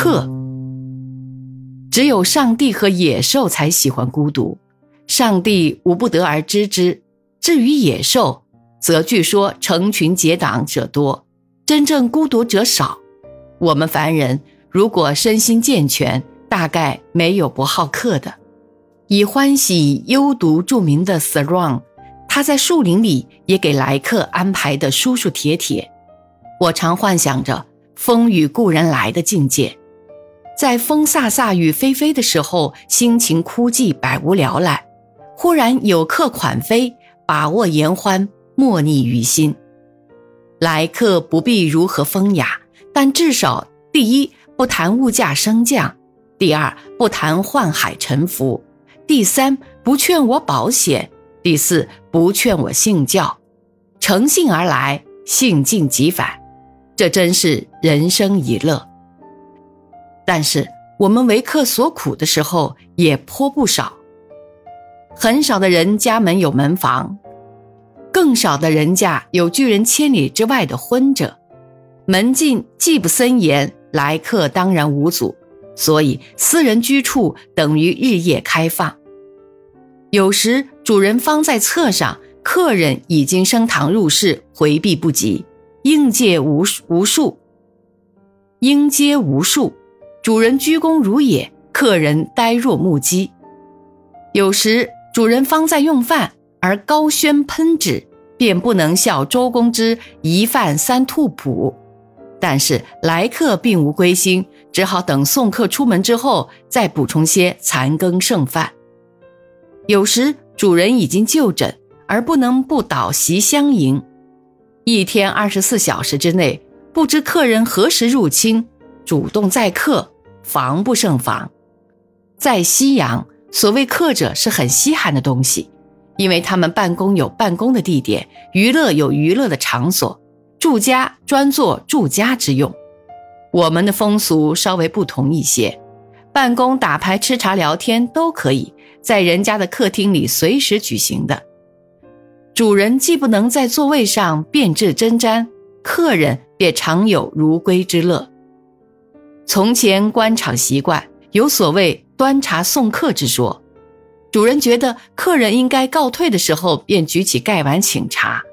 客。只有上帝和野兽才喜欢孤独，上帝无不得而知之。至于野兽，则据说成群结党者多，真正孤独者少。我们凡人如果身心健全，大概没有不好客的。以欢喜幽独著名的 s a r o n 他在树林里也给来客安排的舒舒帖帖。我常幻想着风雨故人来的境界，在风飒飒雨霏霏的时候，心情枯寂，百无聊赖。忽然有客款飞，把握言欢。莫逆于心，来客不必如何风雅，但至少第一不谈物价升降，第二不谈宦海沉浮，第三不劝我保险，第四不劝我信教，诚信而来，信尽即返，这真是人生一乐。但是我们为客所苦的时候也颇不少，很少的人家门有门房。更少的人家有拒人千里之外的婚者，门禁既不森严，来客当然无阻，所以私人居处等于日夜开放。有时主人方在侧上，客人已经升堂入室，回避不及，应接无无数，应接无数，主人鞠躬如也，客人呆若木鸡。有时主人方在用饭。而高轩喷纸，便不能效周公之一饭三吐哺。但是来客并无归心，只好等送客出门之后，再补充些残羹剩饭。有时主人已经就诊，而不能不倒席相迎。一天二十四小时之内，不知客人何时入侵，主动载客，防不胜防。在西洋，所谓客者是很稀罕的东西。因为他们办公有办公的地点，娱乐有娱乐的场所，住家专做住家之用。我们的风俗稍微不同一些，办公、打牌、吃茶、聊天都可以在人家的客厅里随时举行的。主人既不能在座位上变质针毡，客人便常有如归之乐。从前官场习惯有所谓端茶送客之说。主人觉得客人应该告退的时候，便举起盖碗请茶。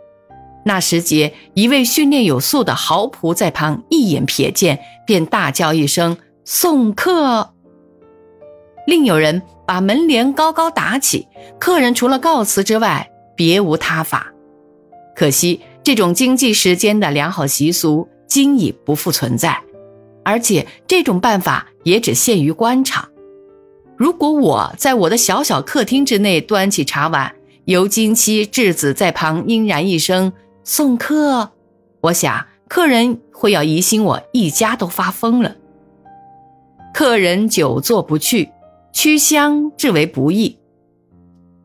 那时节，一位训练有素的豪仆在旁一眼瞥见，便大叫一声“送客”。另有人把门帘高高打起，客人除了告辞之外，别无他法。可惜这种经济时间的良好习俗，今已不复存在，而且这种办法也只限于官场。如果我在我的小小客厅之内端起茶碗，由金妻稚子在旁应然一声送客，我想客人会要疑心我一家都发疯了。客人久坐不去，屈香至为不易。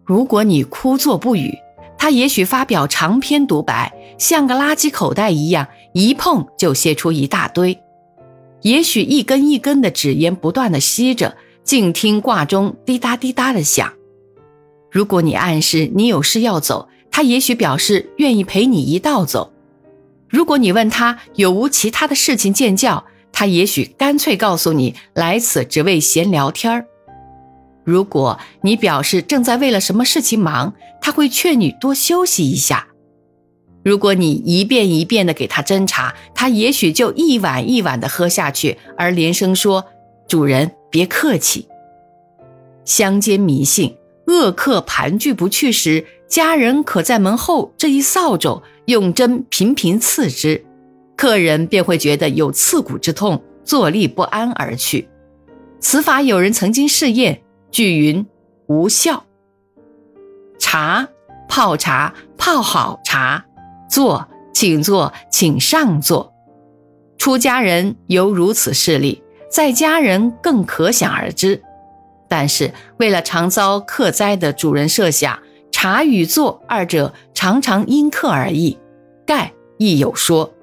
如果你枯坐不语，他也许发表长篇独白，像个垃圾口袋一样，一碰就泄出一大堆。也许一根一根的纸烟不断的吸着。静听挂钟滴答滴答的响。如果你暗示你有事要走，他也许表示愿意陪你一道走。如果你问他有无其他的事情见教，他也许干脆告诉你来此只为闲聊天儿。如果你表示正在为了什么事情忙，他会劝你多休息一下。如果你一遍一遍的给他斟茶，他也许就一碗一碗的喝下去，而连声说：“主人。”别客气。乡间迷信，恶客盘踞不去时，家人可在门后这一扫帚用针频频刺之，客人便会觉得有刺骨之痛，坐立不安而去。此法有人曾经试验，据云无效。茶，泡茶，泡好茶，坐，请坐，请上座。出家人有如此事例。在家人更可想而知，但是为了常遭客灾的主人设想，茶与坐二者常常因客而异，盖亦有说。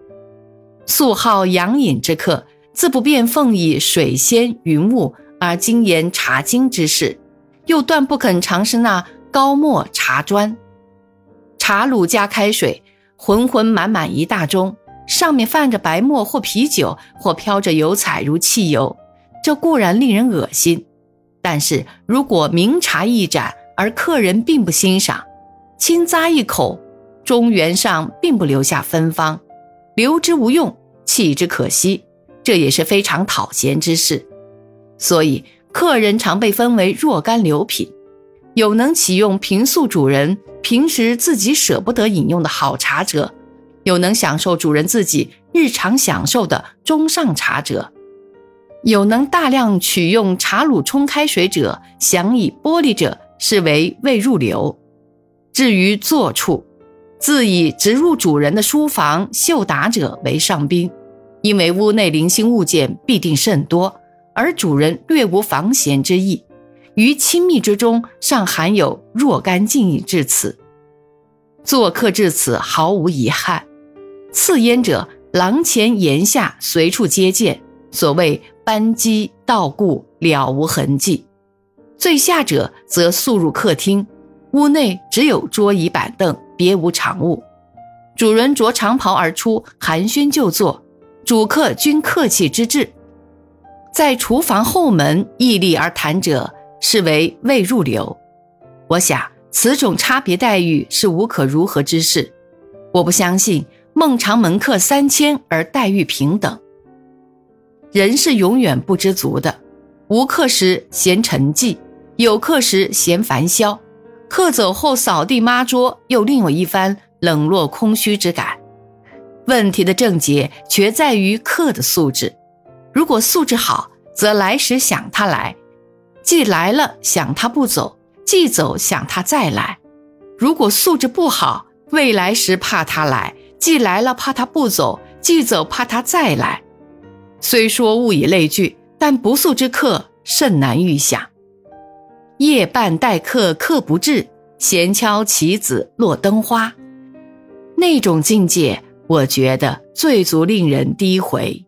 素好养饮之客，自不便奉以水仙云雾而精研茶经之事，又断不肯尝试那高墨茶砖。茶卤加开水，浑浑满满一大盅。上面泛着白沫或啤酒，或飘着油彩如汽油，这固然令人恶心。但是如果明茶一盏，而客人并不欣赏，轻咂一口，中原上并不留下芬芳，留之无用，弃之可惜，这也是非常讨嫌之事。所以客人常被分为若干流品，有能启用平素主人平时自己舍不得饮用的好茶者，有能享受主人自己日常享受的中上茶者。有能大量取用茶卤冲开水者，想以玻璃者，视为未入流。至于坐处，自以直入主人的书房绣打者为上宾，因为屋内零星物件必定甚多，而主人略无防闲之意，于亲密之中尚含有若干敬意至此。做客至此毫无遗憾。次焉者，廊前檐下随处皆见，所谓。班机道故了无痕迹，最下者则速入客厅，屋内只有桌椅板凳，别无常物。主人着长袍而出，寒暄就坐，主客均客气之至。在厨房后门屹立而谈者，是为未入流。我想此种差别待遇是无可如何之事。我不相信孟尝门客三千而待遇平等。人是永远不知足的，无客时嫌沉寂，有客时嫌烦嚣。客走后扫地抹桌，又另有一番冷落空虚之感。问题的症结却在于客的素质。如果素质好，则来时想他来；既来了想他不走，既走想他再来。如果素质不好，未来时怕他来，既来了怕他不走，既走怕他再来。虽说物以类聚，但不速之客甚难预想。夜半待客，客不至；闲敲棋子，落灯花。那种境界，我觉得最足令人低回。